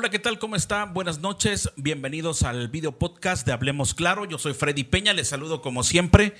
Hola, ¿qué tal? ¿Cómo está? Buenas noches. Bienvenidos al video podcast de Hablemos Claro. Yo soy Freddy Peña. Les saludo como siempre.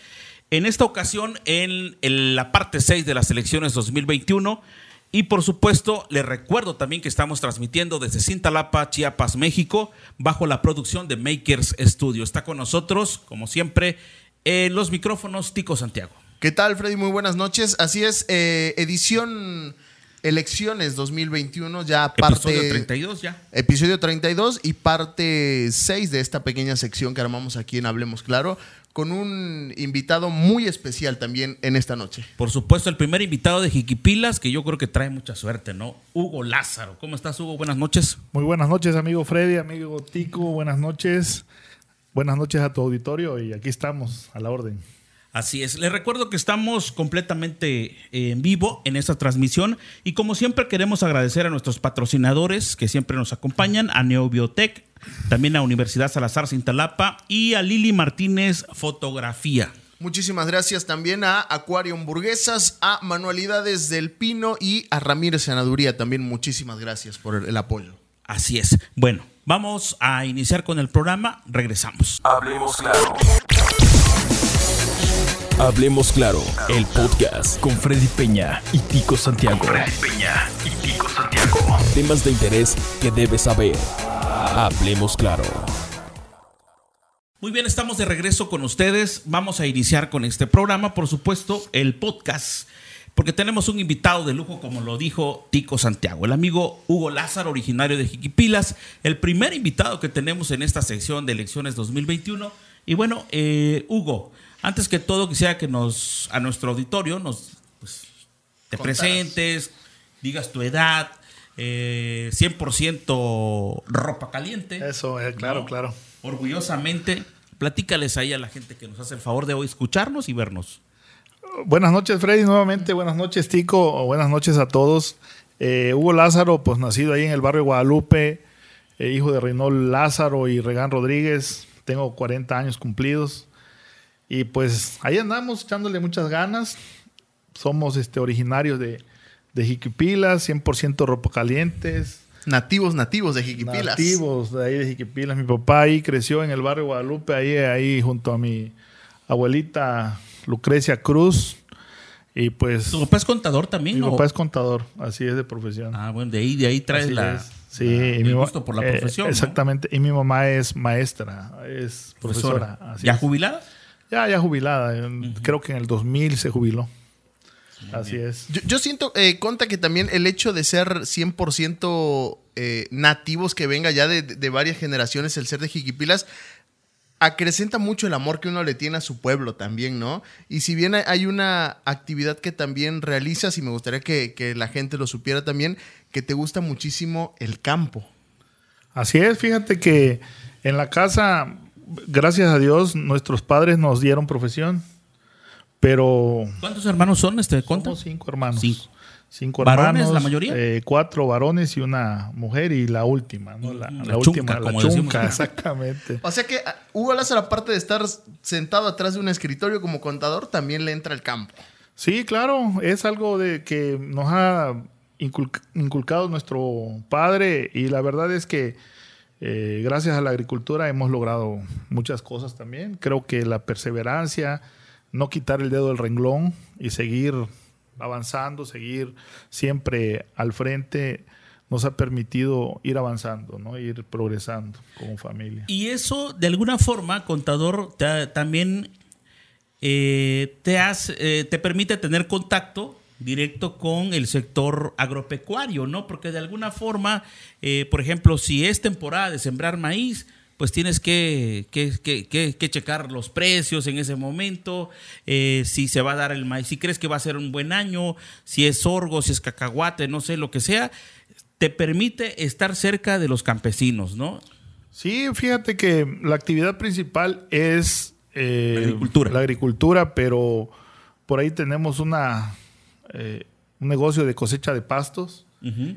En esta ocasión, en, la parte 6 de las elecciones 2021. Y por supuesto, les recuerdo también que estamos transmitiendo desde Cintalapa, Chiapas, México, bajo la producción de Makers Studio. Está con nosotros, como siempre, en los micrófonos Tico Santiago. ¿Qué tal, Freddy? Muy buenas noches. Así es, eh, edición elecciones 2021, ya parte... Episodio 32 ya. Episodio 32 y parte 6 de esta pequeña sección que armamos aquí en Hablemos Claro, con un invitado muy especial también en esta noche. Por supuesto, el primer invitado de Jiquipilas, que yo creo que trae mucha suerte, ¿no? Hugo Lázaro. ¿Cómo estás, Hugo? Buenas noches. Muy buenas noches, amigo Freddy, amigo Tico. Buenas noches. Buenas noches a tu auditorio y aquí estamos a la orden. Así es. Les recuerdo que estamos completamente eh, en vivo en esta transmisión y como siempre queremos agradecer a nuestros patrocinadores que siempre nos acompañan, a Neobiotech, también a Universidad Salazar Cintalapa y a Lili Martínez Fotografía. Muchísimas gracias también a Acuario Hamburguesas, a Manualidades del Pino y a Ramírez Senaduría. También muchísimas gracias por el apoyo. Así es. Bueno, vamos a iniciar con el programa. Regresamos. Hablemos claro. Hablemos claro, el podcast con Freddy Peña y Tico Santiago. Freddy Peña y Tico Santiago. Temas de interés que debes saber. Hablemos claro. Muy bien, estamos de regreso con ustedes. Vamos a iniciar con este programa, por supuesto, el podcast, porque tenemos un invitado de lujo, como lo dijo Tico Santiago, el amigo Hugo Lázaro, originario de Jiquipilas, el primer invitado que tenemos en esta sección de elecciones 2021. Y bueno, eh, Hugo, antes que todo quisiera que nos, a nuestro auditorio, nos pues, te Contaras. presentes, digas tu edad, eh, 100% ropa caliente. Eso, eh, claro, ¿no? claro. Orgullosamente, platícales ahí a la gente que nos hace el favor de hoy escucharnos y vernos. Buenas noches, Freddy, nuevamente. Buenas noches, Tico. Buenas noches a todos. Eh, Hugo Lázaro, pues nacido ahí en el barrio Guadalupe, eh, hijo de Reynold Lázaro y Regán Rodríguez. Tengo 40 años cumplidos. Y pues ahí andamos echándole muchas ganas. Somos este, originarios de, de Jiquipilas, 100% ropa calientes. Nativos, nativos de Jiquipilas. Nativos de ahí de Jiquipilas. Mi papá ahí creció en el barrio Guadalupe, ahí, ahí junto a mi abuelita Lucrecia Cruz. Y pues ¿Tu papá es contador también? mi papá es contador, así es de profesión. Ah, bueno, de ahí, de ahí traes Así la, es. Sí, y mi gusto por la eh, profesión. ¿no? exactamente. Y mi mamá es maestra, es profesora. Profesora. así ¿Ya es. jubilada? Ya, ya jubilada. Creo que en el 2000 se jubiló. Así es. Yo, yo siento, eh, Conta, que también el hecho de ser 100% eh, nativos, que venga ya de, de varias generaciones, el ser de Jiquipilas, acrecenta mucho el amor que uno le tiene a su pueblo también, ¿no? Y si bien hay- hay una actividad que también realizas, y me gustaría que, que la gente lo supiera también, que te gusta muchísimo el campo. Así es, fíjate que en la casa, gracias a Dios, nuestros padres nos dieron profesión, pero ¿Cuántos hermanos son este conta? somos cinco hermanos. Cinco. Cinco ¿Varones, hermanos, la mayoría? eh, cuatro varones y una mujer y la última, ¿no? La, La la chunca, última, la como decimos. chunca, exactamente. O sea que a- Hugo Lázaro, aparte de estar sentado atrás de un escritorio como contador, también le entra el campo. Sí, claro, es algo de que nos ha incul- inculcado nuestro padre y la verdad es que eh, gracias a la agricultura hemos logrado muchas cosas también. Creo que la perseverancia, no quitar el dedo del renglón y seguir avanzando, seguir siempre al frente, nos ha permitido ir avanzando, ¿no? ir progresando como familia. Y eso, de alguna forma, contador, te- también eh, te, eh, te permite tener contacto directo con el sector agropecuario, ¿no? Porque de alguna forma, eh, por ejemplo, si es temporada de sembrar maíz, pues tienes que, que- que- checar los precios en ese momento, eh, si se va a dar el maíz, si crees que va a ser un buen año, si es sorgo, si es cacahuate, no sé, lo que sea, te permite estar cerca de los campesinos, ¿no? Sí, fíjate que la actividad principal es eh, La agricultura. la agricultura, pero por ahí tenemos una eh, un negocio de cosecha de pastos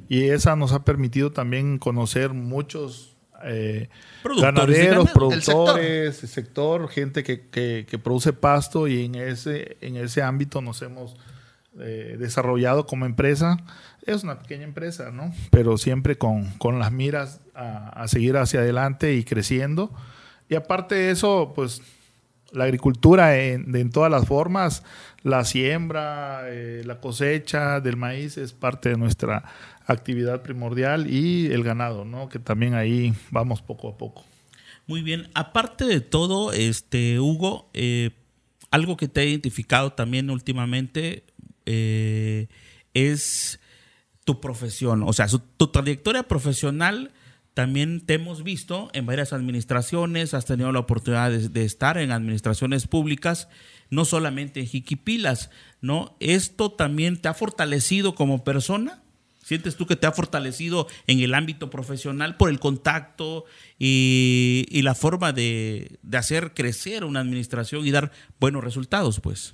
y esa nos ha permitido también conocer muchos eh, Productores ganaderos, ganado. El sector. productores, sector, gente que, que- que produce pasto y en ese, en ese ámbito nos hemos eh, desarrollado como empresa. Es una pequeña empresa, ¿no? Pero siempre con, con las miras a, a, seguir hacia adelante y creciendo. Y aparte de eso, pues la agricultura en, todas las formas, la siembra, eh, la cosecha del maíz es parte de nuestra actividad primordial y el ganado, ¿no? Que también ahí vamos poco a poco. Muy bien. Aparte de todo, este Hugo, eh, algo que te ha identificado también últimamente eh, es tu profesión, o sea, tu trayectoria profesional. También te hemos visto en varias administraciones, has tenido la oportunidad de, estar en administraciones públicas, no solamente en Jiquipilas, ¿no? ¿Esto también te ha fortalecido como persona? ¿Sientes tú que te ha fortalecido en el ámbito profesional por el contacto y, la forma de, hacer crecer una administración y dar buenos resultados, pues?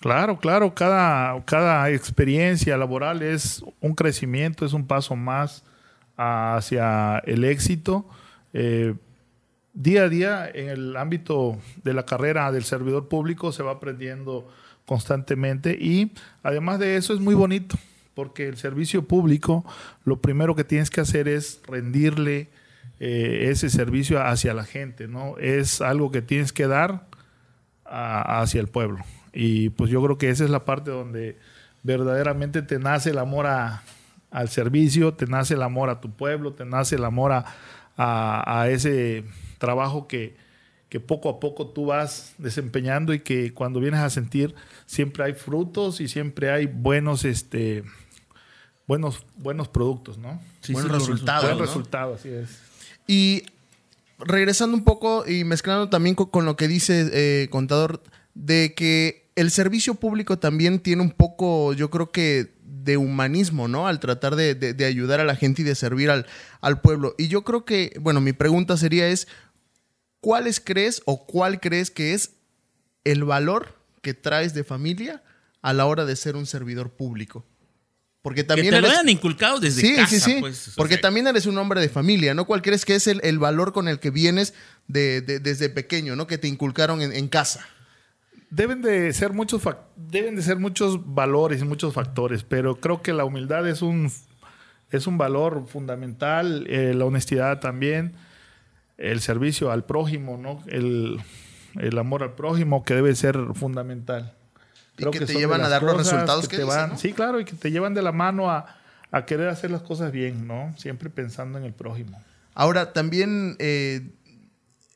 Claro, claro, cada experiencia laboral es un crecimiento, es un paso más hacia el éxito. Eh, día a día en el ámbito de la carrera del servidor público se va aprendiendo constantemente y además de eso es muy bonito porque el servicio público lo primero que tienes que hacer es rendirle eh, ese servicio hacia la gente, ¿no? Es algo que tienes que dar hacia el pueblo. Y pues yo creo que esa es la parte donde verdaderamente te nace el amor a, al servicio, te nace el amor a tu pueblo, te nace el amor a, a, a ese trabajo que, que, poco a poco tú vas desempeñando y que cuando vienes a sentir siempre hay frutos y siempre hay buenos, este, buenos, buenos productos, ¿no? Sí, buenos sí, resultados. Buen ¿no? resultado, así es. Y regresando un poco y mezclando también con, con lo que dice eh, contador, de que el servicio público también tiene un poco, yo creo que de humanismo, ¿no? Al tratar de, de, de ayudar a la gente y de servir al, al, pueblo. Y yo creo que, bueno, mi pregunta sería es, ¿cuáles crees o cuál crees que es el valor que traes de familia a la hora de ser un servidor público? Porque también que te eres... lo hayan inculcado desde sí, casa. Sí, sí, pues, Porque sea... también eres un hombre de familia, ¿no? ¿Cuál crees que es el, el valor con el que vienes de, de, desde pequeño, ¿no? Que te inculcaron en, en casa deben de ser muchos deben de ser muchos valores y muchos factores, pero creo que la humildad es un es un valor fundamental, eh, la honestidad también, el servicio al prójimo, ¿no? El, el amor al prójimo que debe ser fundamental. Creo y que, que te llevan a dar los resultados que, que te dicen, van, ¿no? sí, claro, y que te llevan de la mano a, a, querer hacer las cosas bien, ¿no? Siempre pensando en el prójimo. Ahora, también eh,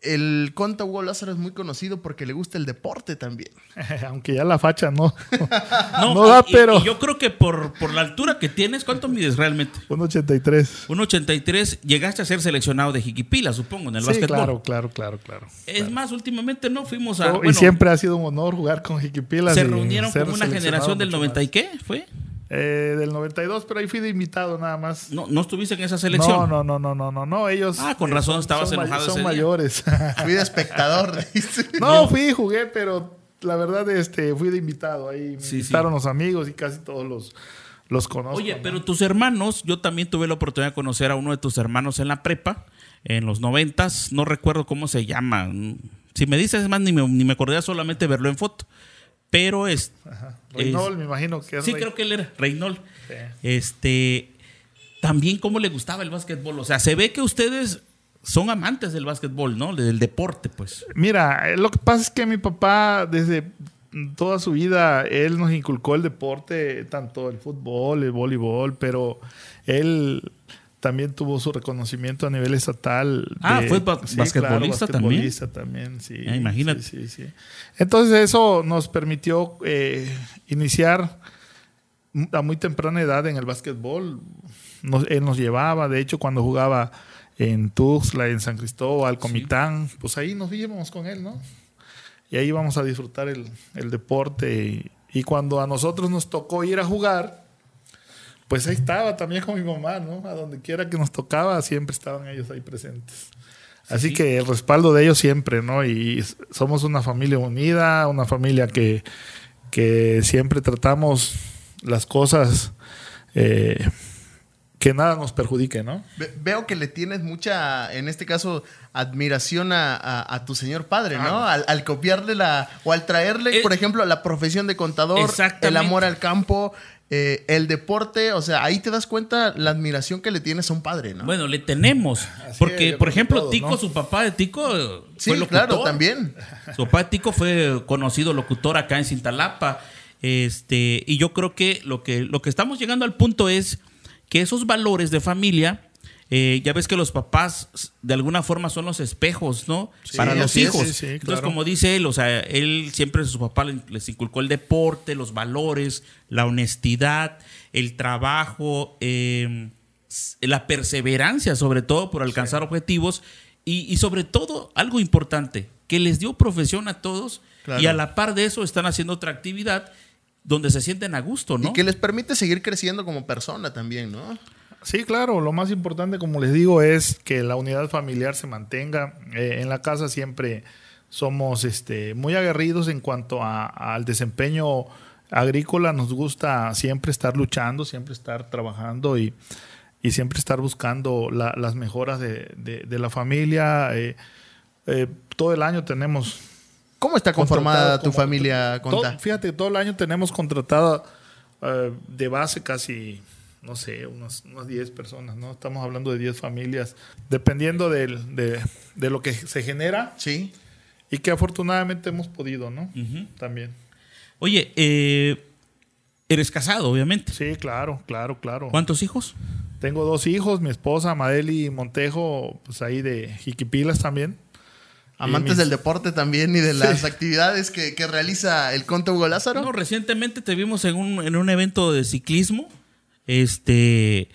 el Conta Hugo Lázaro es muy conocido porque le gusta el deporte también. Aunque ya la facha no. no, no da, y, pero. Y yo creo que por, por la altura que tienes, ¿cuánto mides realmente? 1,83. 1,83. Llegaste a ser seleccionado de Jiquipila, supongo, en el sí, básquetbol. Claro, claro, claro, claro. Es claro. más, últimamente no fuimos a. Oh, bueno, y siempre ha sido un honor jugar con Jiquipila. Se reunieron como una generación del 90 más. y qué, ¿fue? Eh, del 92, pero ahí fui de invitado nada más. No, no estuviste en esa selección. No, no, no, no, no, no, no. Ellos. Ah, con razón estabas son enojado. Son ese mayores. fui de espectador. Dice. no, fui y jugué, pero la verdad, este, fui de invitado. Ahí me sí, invitaron sí. los amigos y casi todos los, los conozco. Oye, ¿no? pero tus hermanos, yo también tuve la oportunidad de conocer a uno de tus hermanos en la prepa, en los noventas. No recuerdo cómo se llama. Si me dices más, ni me, ni me acordé solamente verlo en foto pero es. Ajá. Reynol, es, me imagino que es. Sí, Rey. creo que él era Reynol. Sí. Este. También cómo le gustaba el básquetbol. O sea, se ve que ustedes son amantes del básquetbol, ¿no? Del deporte, pues. Mira, lo que pasa es que mi papá, desde toda su vida, él nos inculcó el deporte, tanto el fútbol, el voleibol, pero él también tuvo su reconocimiento a nivel estatal. Ah, de, fue ba sí, basquetbolista, claro, basquetbolista también. también sí, ah, imagínate. Sí, sí, Entonces eso nos permitió eh, iniciar a muy temprana edad en el básquetbol. Nos, él nos llevaba, de hecho, cuando jugaba en Tuxtla, en San Cristóbal, Comitán, pues ahí nos íbamos con él, ¿no? Y ahí íbamos a disfrutar el, el deporte. Y, y cuando a nosotros nos tocó ir a jugar, pues ahí estaba también con mi mamá, ¿no? A donde quiera que nos tocaba, siempre estaban ellos ahí presentes. Así sí. que el respaldo de ellos siempre, ¿no? Y somos una familia unida, una familia que, que siempre tratamos las cosas eh, que nada nos perjudique, ¿no? Ve- Veo que le tienes mucha, en este caso, admiración a, a- a tu señor padre, ¿no? Al, al copiarle la, o al traerle, Eh, por ejemplo, la profesión de contador, el amor al campo, eh, el deporte, o sea, ahí te das cuenta la admiración que le tienes a un padre, ¿no? Bueno, le tenemos. porque, por ejemplo, todos, Tico, ¿no? su papá de Tico, eh, sí, fue locutor. claro, también. Su papá de Tico fue conocido locutor acá en Cintalapa. Este, y yo creo que lo que, lo que estamos llegando al punto es que esos valores de familia, eh, ya ves que los papás de alguna forma son los espejos, ¿no? Para los es, hijos. sí, Entonces, como dice él, o sea, él siempre su papá le- les inculcó el deporte, los valores, la honestidad, el trabajo, eh, s- la perseverancia, sobre todo por alcanzar objetivos y, y sobre todo algo importante, que les dio profesión a todos Claro. y a la par de eso están haciendo otra actividad donde se sienten a gusto, ¿no? Y que les permite seguir creciendo como persona también, ¿no? Sí, claro, lo más importante, como les digo, es que la unidad familiar se mantenga. Eh, en la casa siempre somos este, muy aguerridos en cuanto a- al desempeño agrícola. Nos gusta siempre estar luchando, siempre estar trabajando y, y siempre estar buscando la- las mejoras de, de- de la familia. Eh, eh, todo el año tenemos ¿Cómo está conformada tu como- familia, todo- fíjate, todo el año tenemos contratada de base casi, no sé, unas, unas 10 personas, ¿no? Estamos hablando de 10 familias, dependiendo del- de, de lo que se genera Sí. y que afortunadamente hemos podido, ¿no? También. Oye, eh, eres casado, obviamente. Sí, claro, claro, claro. ¿Cuántos hijos? Tengo dos hijos, mi esposa, Madeli Montejo, pues ahí de Jiquipilas también. Amantes mis- del deporte también y de las actividades que, que realiza el Conta Hugo Lázaro. No, recientemente te vimos en un, en un evento de ciclismo. Este.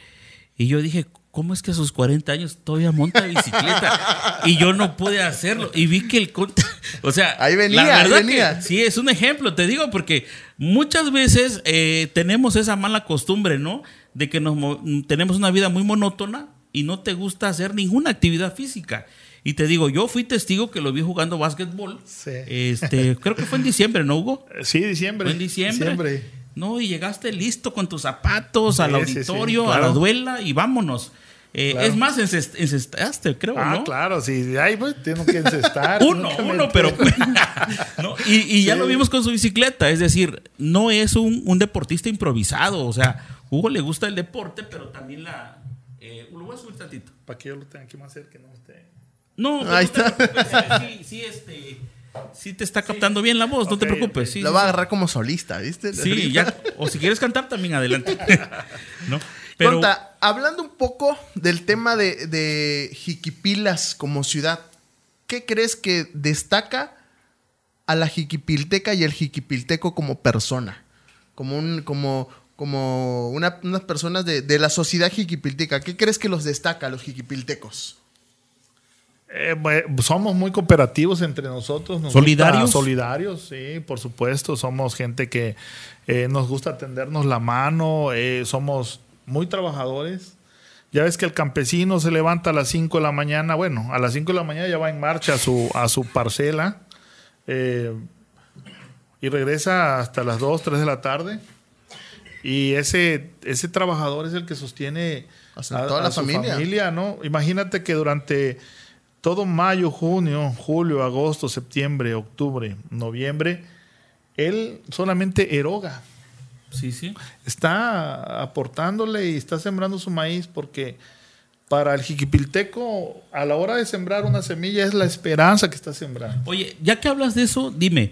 Y yo dije, ¿cómo es que a sus 40 años todavía monta bicicleta? y yo no pude hacerlo. Y vi que el. O sea, Ahí venía, la ahí verdad venía. que sí, es un ejemplo, te digo, porque muchas veces eh, tenemos esa mala costumbre, ¿no? De que nos mo- tenemos una vida muy monótona y no te gusta hacer ninguna actividad física. Y te digo, yo fui testigo que lo vi jugando básquetbol. Sí. Este, creo que fue en diciembre, ¿no, Hugo? Sí, diciembre. Fue en diciembre. No, y llegaste listo con tus zapatos al Sí, sí, sí, auditorio, a la duela y vámonos. Eh, Claro. Es más, encest- encestaste, creo, Ah, ¿no? claro, sí. Ahí pues tengo que encestar. Uno, uno, pero. ¿no? Y, y ya lo vimos con su bicicleta. Es decir, no es un, un deportista improvisado. O sea, Hugo le gusta el deporte, pero también la. Eh, lo voy a subir tantito. Para que yo lo tenga aquí más cerca, no esté. No, Ahí no te está. Sí, sí, este. Sí te está captando bien la voz, no te preocupes. Sí, Lo sí, va a agarrar como solista, ¿viste? Sí, ya. O si quieres cantar, también adelante. ¿No? Pero, Conta, hablando un poco del tema de, de Jiquipilas como ciudad, ¿qué crees que destaca a la Jiquipilteca y el Jiquipilteco como persona? Como un, como, como una- unas personas de, de la sociedad jiquipilteca. ¿Qué crees que los destaca a los jiquipiltecos? Eh, somos muy cooperativos entre nosotros. nos ¿Solidarios? gusta- solidarios, sí, por supuesto. Somos gente que eh, nos gusta tendernos la mano. eh, somos muy trabajadores. Ya ves que el campesino se levanta a las 5 de la mañana. Bueno, a las 5 de la mañana ya va en marcha a su, a su parcela. eh, y regresa hasta las 2, 3 de la tarde. Y ese, ese trabajador es el que sostiene A toda la su familia. familia, ¿no? Imagínate que durante todo mayo, junio, julio, agosto, septiembre, octubre, noviembre, él solamente eroga. sí, sí. Está aportándole y está sembrando su maíz porque para el jiquipilteco, a la hora de sembrar una semilla, es la esperanza que está sembrando. Oye, ya que hablas de eso, dime.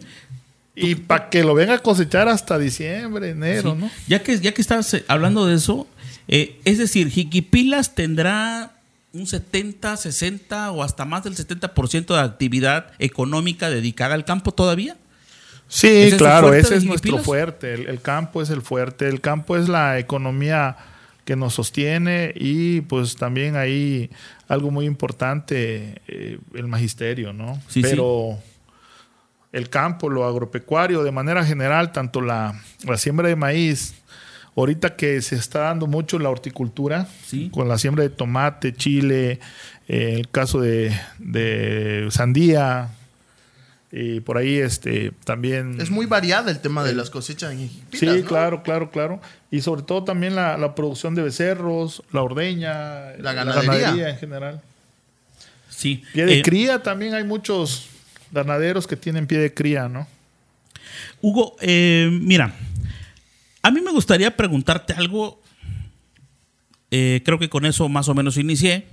Y para que lo venga a cosechar hasta diciembre, enero, sí, ¿no? Ya que, ya que estás eh, hablando de eso, eh, es decir, Jiquipilas tendrá un 70, 60 o hasta más del 70% de actividad económica dedicada al campo todavía. Sí, ¿Ese es el claro, ese es nuestro fuerte. El, el campo es el fuerte. El campo es la economía que nos sostiene y pues también ahí algo muy importante, eh, el magisterio, ¿no? Sí, Pero el campo, lo agropecuario, de manera general, tanto la, la siembra de maíz, ahorita que se está dando mucho la horticultura, Sí. con la siembra de tomate, chile, eh, el caso de, de sandía, Y por ahí este, también... Es muy variada el tema de las cosechas en Sí, claro, claro, claro. Y sobre todo también la, la producción de becerros, la ordeña, la ganadería, en general. Sí. Pie de eh, cría también hay muchos ganaderos que tienen pie de cría, ¿no? Hugo, eh, mira, a mí me gustaría preguntarte algo. Eh, creo que con eso más o menos inicié.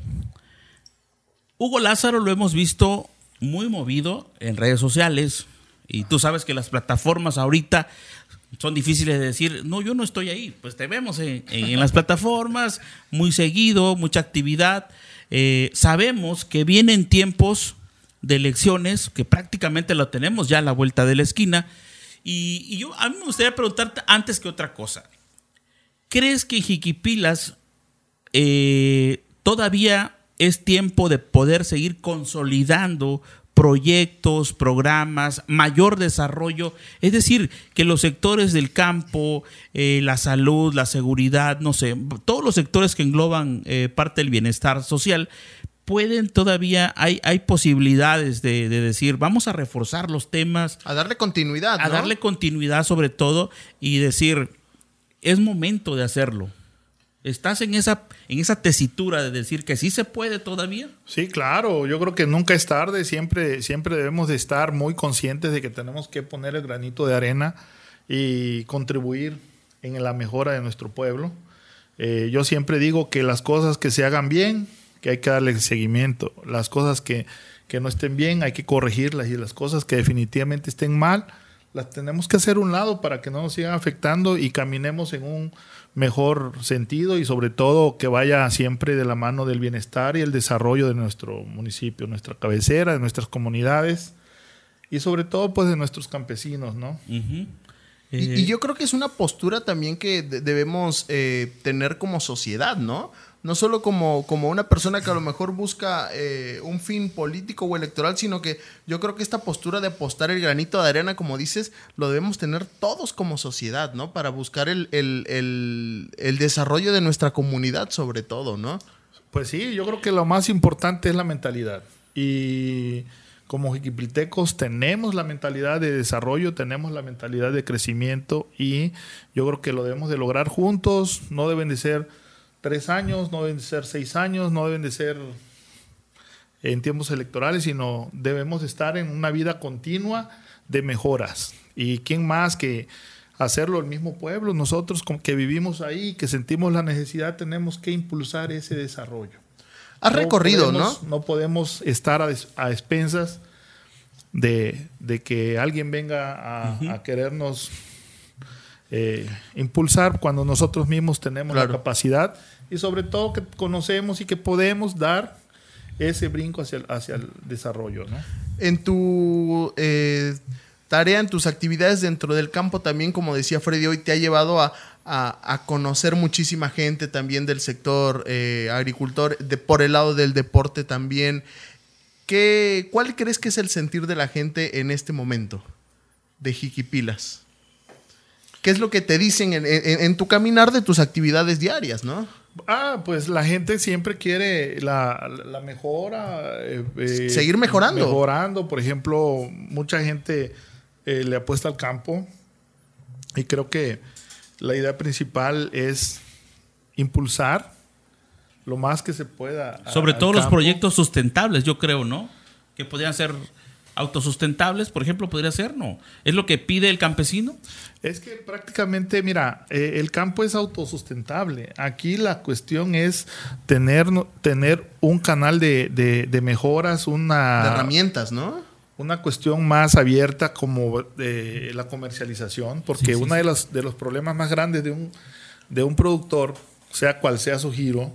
Hugo Lázaro lo hemos visto muy movido en redes sociales y tú sabes que las plataformas ahorita son difíciles de decir, no, yo no estoy ahí, pues te vemos en, las plataformas, muy seguido, mucha actividad. Eh, sabemos que vienen tiempos de elecciones, que prácticamente lo tenemos ya a la vuelta de la esquina. Y, yo, a mí me gustaría preguntarte antes que otra cosa, ¿crees que Jiquipilas eh, todavía es tiempo de poder seguir consolidando proyectos, programas, mayor desarrollo, es decir, que los sectores del campo, eh, la salud, la seguridad, no sé, todos los sectores que engloban eh, parte del bienestar social, pueden todavía, hay, hay posibilidades de, decir, vamos a reforzar los temas. A darle continuidad. A darle continuidad sobre todo y decir, es momento de hacerlo. ¿Estás en esa, en esa tesitura de decir que sí se puede todavía? Sí, claro. Yo creo que nunca es tarde. Siempre, siempre debemos de estar muy conscientes de que tenemos que poner el granito de arena y contribuir en la mejora de nuestro pueblo. Eh, yo siempre digo que las cosas que se hagan bien, que hay que darle seguimiento. Las cosas que, que no estén bien, hay que corregirlas. Y las cosas que definitivamente estén mal, las tenemos que hacer un lado para que no nos sigan afectando y caminemos en un mejor sentido y sobre todo que vaya siempre de la mano del bienestar y el desarrollo de nuestro municipio, nuestra cabecera, de nuestras comunidades y sobre todo pues de nuestros campesinos, ¿no? y, y, yo creo que es una postura también que debemos eh, tener como sociedad, ¿no? No solo como, como una persona que a lo mejor busca eh, un fin político o electoral, sino que yo creo que esta postura de apostar el granito de arena, como dices, lo debemos tener todos como sociedad, ¿no? Para buscar el, desarrollo de nuestra comunidad sobre todo, ¿no? Pues sí, yo creo que lo más importante es la mentalidad. Y como jiquipiltecos tenemos la mentalidad de desarrollo, tenemos la mentalidad de crecimiento y yo creo que lo debemos de lograr juntos, no deben de ser tres años, no deben de ser seis años, no deben de ser en tiempos electorales, sino debemos estar en una vida continua de mejoras. ¿Y quién más que hacerlo el mismo pueblo? Nosotros que vivimos ahí, que sentimos la necesidad, tenemos que impulsar ese desarrollo. Has recorrido, ¿no? No podemos estar a, expensas de, que alguien venga a querernos eh, impulsar cuando nosotros mismos tenemos la capacidad y sobre todo que conocemos y que podemos dar ese brinco hacia el, hacia el desarrollo. ¿no? En tu eh, tarea, en tus actividades dentro del campo también, como decía Freddy, hoy te ha llevado a, conocer muchísima gente también del sector eh, agricultor, de, por el lado del deporte también. ¿Qué, ¿Cuál crees que es el sentir de la gente en este momento de Jiquipilas? ¿Qué es lo que te dicen en, tu caminar de tus actividades diarias, no? Ah, pues la gente siempre quiere la, mejora. Eh, eh, Seguir mejorando. Mejorando. Por ejemplo, mucha gente eh, le apuesta al campo y creo que la idea principal es impulsar lo más que se pueda. Sobre todo los proyectos sustentables, yo creo, ¿no? Que podrían ser autosustentables, por ejemplo, podría ser, ¿no? ¿Es lo que pide el campesino? Es que prácticamente, mira, eh, el campo es autosustentable. Aquí la cuestión es tener, tener un canal de, mejoras, una... De herramientas, ¿no? Una cuestión más abierta como de la comercialización, porque uno de los, de los problemas más grandes de un, de un productor, sea cual sea su giro,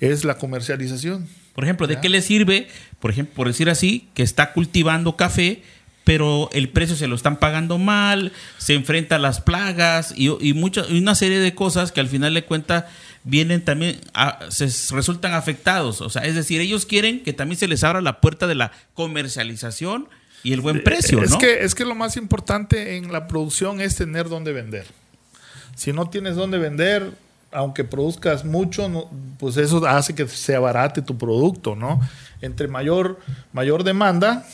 es la comercialización. Por ejemplo, ¿de qué le sirve, por ejemplo, por decir así, que está cultivando café, pero el precio se lo están pagando mal, se enfrenta a las plagas y, y, una serie de cosas que al final de cuentas vienen también, se resultan afectados. O sea, es decir, ellos quieren que también se les abra la puerta de la comercialización y el buen eh, precio, es Que, es que lo más importante en la producción es tener dónde vender. Si no tienes dónde vender, aunque produzcas mucho, pues eso hace que se abarate tu producto, ¿no? Entre mayor, mayor demanda,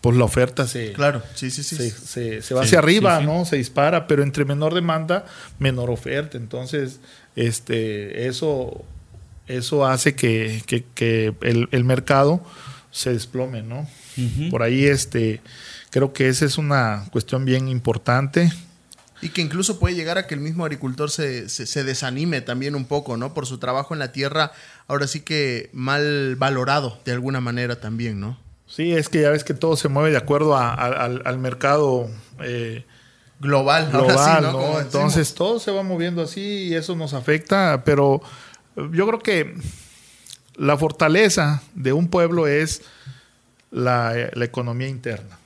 pues la oferta se, Claro, sí, sí, sí. se, se- se va hacia arriba. ¿no? Se dispara, pero entre menor demanda, menor oferta. Entonces, este, eso, eso hace que, que- que el, el mercado se desplome, ¿no? Por ahí, este, creo que esa es una cuestión bien importante. Y que incluso puede llegar a que el mismo agricultor se, se- se desanime también un poco, ¿no? Por su trabajo en la tierra, ahora sí que mal valorado de alguna manera también, ¿no? Sí, es que ya ves que todo se mueve de acuerdo a- a- al, al mercado eh, Global, ahora global, sí, ¿no? Entonces todo se va moviendo así y eso nos afecta, pero eh, yo creo que la fortaleza de un pueblo es la, la economía interna.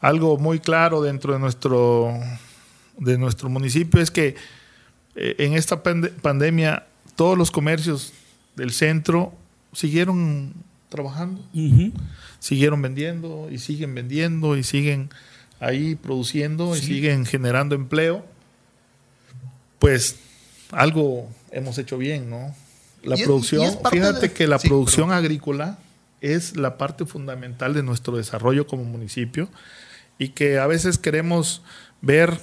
Algo muy claro dentro de nuestro, de nuestro municipio es que eh, en esta pande- pandemia todos los comercios del centro siguieron trabajando. Siguieron vendiendo y siguen vendiendo y siguen ahí produciendo y siguen generando empleo, pues algo hemos hecho bien, ¿no? La es- producción, fíjate de- que la sí, producción agrícola es la parte fundamental de nuestro desarrollo como municipio y que a veces queremos ver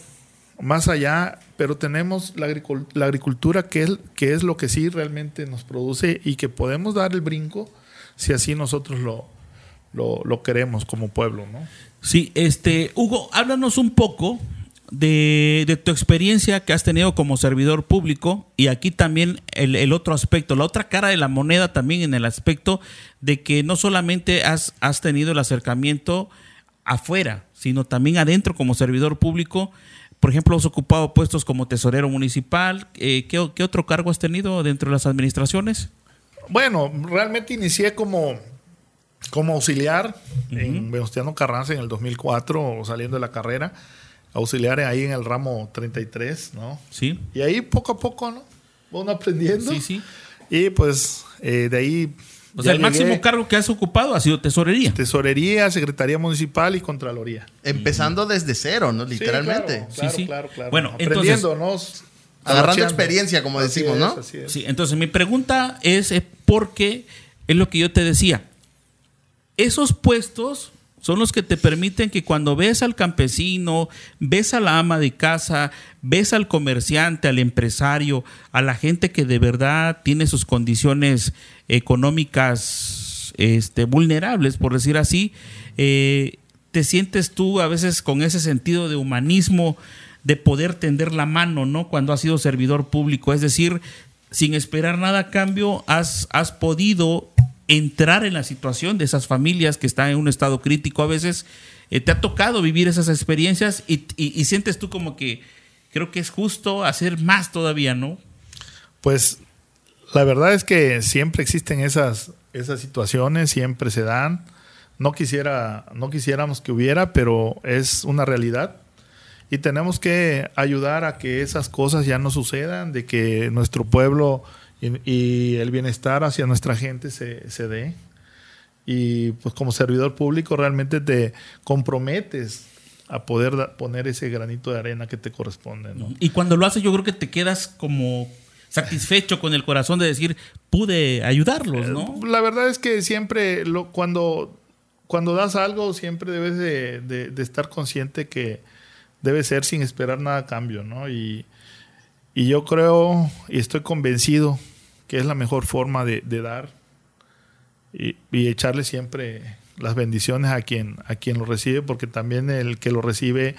más allá, pero tenemos la, la agricultura que es, que es lo que sí realmente nos produce y que podemos dar el brinco si así nosotros lo, lo, queremos como pueblo, ¿no? Sí, este, Hugo, háblanos un poco de, de tu experiencia que has tenido como servidor público y aquí también el, el otro aspecto, la otra cara de la moneda también en el aspecto de que no solamente has, has tenido el acercamiento afuera, sino también adentro como servidor público. Por ejemplo, has ocupado puestos como tesorero municipal. Eh, ¿qué, qué otro cargo has tenido dentro de las administraciones? Bueno, realmente inicié como, como auxiliar en Venustiano Carranza en el 2004, saliendo de la carrera, auxiliar ahí en el ramo 33, ¿no? Sí, Y ahí poco a poco, ¿no? Van aprendiendo. sí, sí. Y pues eh, de ahí... O sea, el máximo cargo que has ocupado ha sido tesorería. Tesorería, Secretaría Municipal y Contraloría. Empezando desde cero, ¿no? Literalmente. Sí, claro, Sí, sí. claro, claro. Bueno, aprendiendo, ¿no? Agarrando experiencia, como Así decimos, es, ¿no? así es. Sí, entonces mi pregunta es eh, porque es lo que yo te decía. Esos puestos son los que te permiten que cuando ves al campesino, ves a la ama de casa, ves al comerciante, al empresario, a la gente que de verdad tiene sus condiciones económicas este, vulnerables, por decir así, eh, te sientes tú a veces con ese sentido de humanismo, de poder tender la mano, ¿no? Cuando has sido servidor público. Es decir, sin esperar nada a cambio, has, has podido entrar en la situación de esas familias que están en un estado crítico a veces. Eh, te ha tocado vivir esas experiencias y, y- y sientes tú como que creo que es justo hacer más todavía, ¿no? Pues la verdad es que siempre existen esas, esas situaciones, siempre se dan. No, quisiera, no quisiéramos que hubiera, pero es una realidad. Y tenemos que ayudar a que esas cosas ya no sucedan, de que nuestro pueblo y, y el bienestar hacia nuestra gente se, se dé. Y pues como servidor público realmente te comprometes a poder da- poner ese granito de arena que te corresponde. ¿no? Y cuando lo haces yo creo que te quedas como satisfecho con el corazón de decir, pude ayudarlos, ¿no? La verdad es que siempre lo, cuando, cuando das algo, siempre debes de, de- de estar consciente que debe ser sin esperar nada a cambio, ¿no? Y, y yo creo y estoy convencido que es la mejor forma de, de dar y, y echarle siempre las bendiciones a quien, a quien lo recibe, porque también el que lo recibe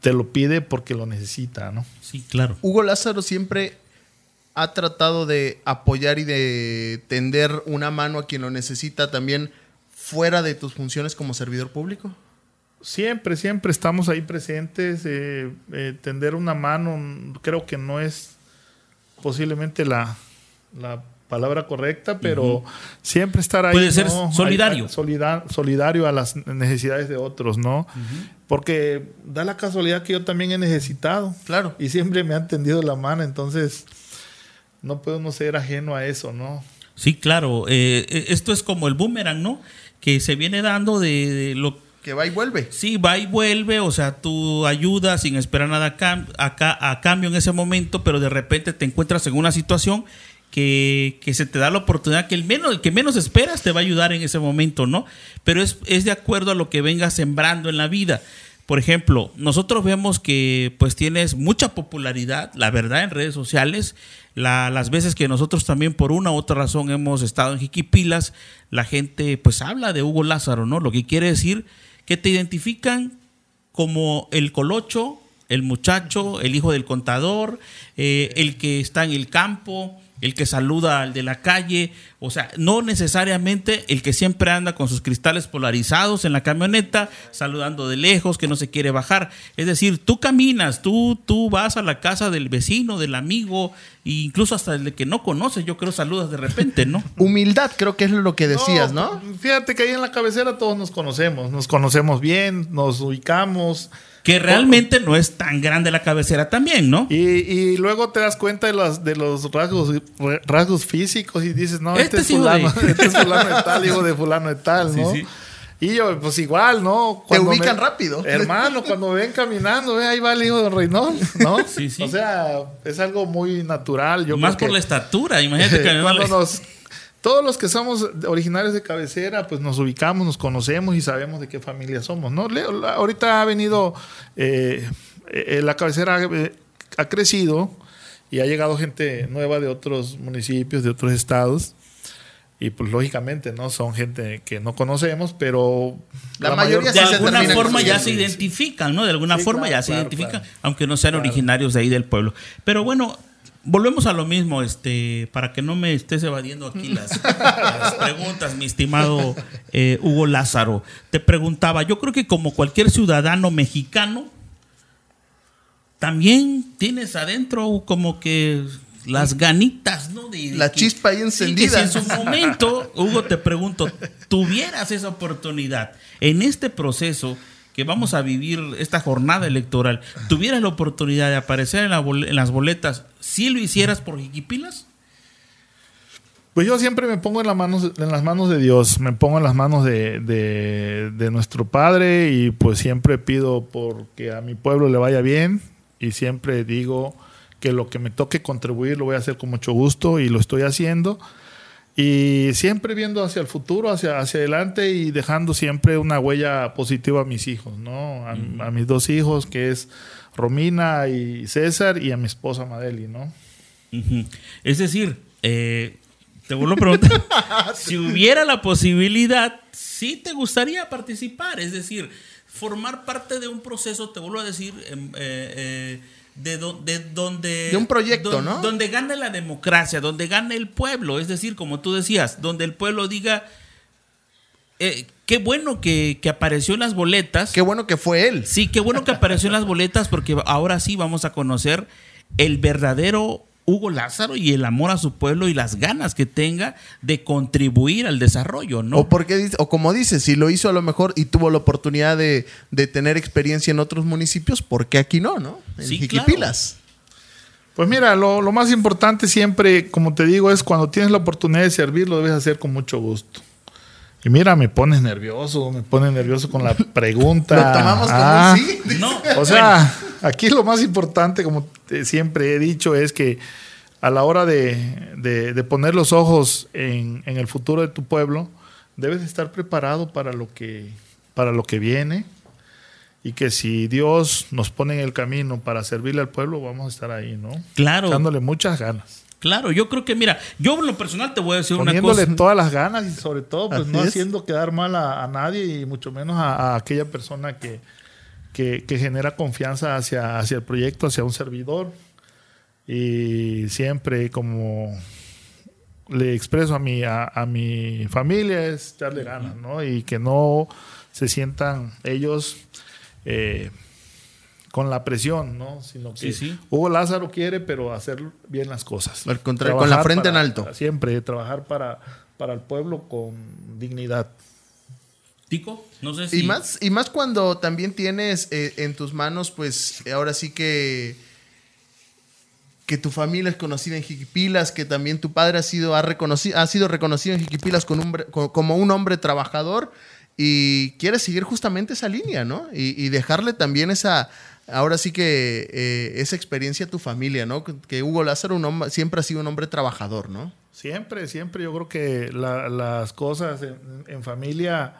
te lo pide porque lo necesita, ¿no? Sí, claro. Hugo Lázaro siempre ha tratado de apoyar y de tender una mano a quien lo necesita también fuera de tus funciones como servidor público. Siempre, siempre estamos ahí presentes. eh, eh, tender una mano creo que no es posiblemente la, la palabra correcta, pero siempre estar ahí. Puede ser ¿no? solidario. Solidario a las necesidades de otros, ¿no? Porque da la casualidad que yo también he necesitado. Claro. Y siempre me han tendido la mano, entonces no podemos ser ajeno a eso, ¿no? Sí, claro. Eh, esto es como el boomerang, ¿no? Que se viene dando de, de lo Que va y vuelve. Sí, va y vuelve, o sea, tú ayudas sin esperar nada a, a cambio en ese momento, pero de repente te encuentras en una situación que, que se te da la oportunidad que el, menos, el que menos esperas te va a ayudar en ese momento, ¿no? Pero es, es de acuerdo a lo que vengas sembrando en la vida. Por ejemplo, nosotros vemos que pues tienes mucha popularidad, la verdad, en redes sociales. La- las veces que nosotros también por una u otra razón hemos estado en Jiquipilas, la gente pues habla de Hugo Lázaro, ¿no? Lo que quiere decir que te identifican como el colocho, el muchacho, el hijo del contador, eh, el que está en el campo, el que saluda al de la calle, o sea, no necesariamente el que siempre anda con sus cristales polarizados en la camioneta, saludando de lejos, que no se quiere bajar. Es decir, tú caminas, tú, tú vas a la casa del vecino, del amigo, e incluso hasta el que no conoces, yo creo saludas de repente, ¿no? Humildad, creo que es lo que decías, ¿no? Fíjate que ahí en la cabecera todos nos conocemos, nos conocemos bien, nos ubicamos. Que realmente no es tan grande la cabecera también, ¿no? Y, y luego te das cuenta de los, de los rasgos, rasgos físicos y dices, no, este, Este es fulano, de- este es fulano de tal, hijo de fulano de tal, Sí, ¿no? sí. Y yo, pues igual, ¿no? Te ubican me- rápido. Hermano, cuando me ven caminando, ve, ahí va el hijo de Reynolds, ¿no? Sí, sí. O sea, es algo muy natural. Yo Más creo por que- la estatura, imagínate que cuando nos, todos los que somos originarios de cabecera, pues nos ubicamos, nos conocemos y sabemos de qué familia somos, ¿no? Le- la- ahorita ha venido, eh, eh, la cabecera eh, ha crecido y ha llegado gente nueva de otros municipios, de otros estados. Y pues lógicamente, ¿no? Son gente que no conocemos, pero... La mayoría de sí se alguna forma ya se identifican, ¿no? De alguna Sí, forma claro, ya se claro, identifican, claro. aunque no sean Claro. originarios de ahí del pueblo. Pero bueno, volvemos a lo mismo, este, para que no me estés evadiendo aquí las, las preguntas, mi estimado eh, Hugo Lázaro. Te preguntaba, yo creo que como cualquier ciudadano mexicano, también tienes adentro como que las ganitas, ¿no? De- de La que- chispa ahí que encendida. si en su momento, Hugo, te pregunto, tuvieras esa oportunidad en este proceso que vamos a vivir esta jornada electoral, tuvieras la oportunidad de aparecer en, las boletas, si lo hicieras por Jiquipilas? Pues yo siempre me pongo en, las manos, de Dios, me pongo en las manos de, de- de nuestro Padre y pues siempre pido porque a mi pueblo le vaya bien y siempre digo que lo que me toque contribuir lo voy a hacer con mucho gusto y lo estoy haciendo. Y siempre viendo hacia el futuro, hacia, hacia adelante y dejando siempre una huella positiva a mis hijos, ¿no? A, a mis dos hijos, que es Romina y César, y a mi esposa Madeli, ¿no? Es decir, eh, te vuelvo a preguntar, si hubiera la posibilidad, ¿sí te gustaría participar? Es decir, formar parte de un proceso, te vuelvo a decir, em, eh, eh, de, do- de donde... De un proyecto, ¿no? Donde gane la democracia, donde gane el pueblo, es decir, como tú decías, donde el pueblo diga, eh, qué bueno que, que apareció en las boletas. Qué bueno que fue él. Sí, qué bueno que apareció en las boletas porque ahora sí vamos a conocer el verdadero Hugo Lázaro y el amor a su pueblo y las ganas que tenga de contribuir al desarrollo, ¿no? O, porque, dice- o como dices, si lo hizo a lo mejor y tuvo la oportunidad de, de tener experiencia en otros municipios, ¿por qué aquí no? no? En Sí, Jiquipilas. Pues mira, lo, lo más importante siempre, como te digo, es cuando tienes la oportunidad de servir, lo debes hacer con mucho gusto. Y mira, me pones nervioso, me pones nervioso con la pregunta. Lo tomamos como Ah, un sí. No, O sea, aquí lo más importante, como siempre he dicho, es que a la hora de, de- de poner los ojos en, en el futuro de tu pueblo, debes estar preparado para lo que, para lo que viene. Y que si Dios nos pone en el camino para servirle al pueblo, vamos a estar ahí, ¿no? Claro. Dándole muchas ganas. Claro, yo creo que, mira, yo en lo personal te voy a decir una Poniéndole cosa. todas las ganas y sobre todo, pues Así no es. haciendo quedar mal a, a nadie y mucho menos a, a aquella persona que, que, que genera confianza hacia, hacia el proyecto, hacia un servidor. Y siempre como le expreso a mi, a, a mi familia es darle ganas, ¿no? Y que no se sientan ellos eh, con la presión, ¿no? Sino que Sí, sí. Hugo Lázaro quiere, pero hacer bien las cosas. Al contrario, con la frente en alto. siempre, trabajar para, para el pueblo con dignidad. Tico, no sé si... Y más, y más cuando también tienes eh, en tus manos, pues ahora sí que que tu familia es conocida en Jiquipilas, que también tu padre ha sido, ha reconocido, ha sido reconocido en Jiquipilas con un, co- como un hombre trabajador y quieres seguir justamente esa línea, ¿no? Y, y dejarle también esa, ahora sí que eh, esa experiencia tu familia, ¿no? Que Hugo Lázaro un hombre, siempre ha sido un hombre trabajador, ¿no? Siempre, siempre. Yo creo que las cosas en, familia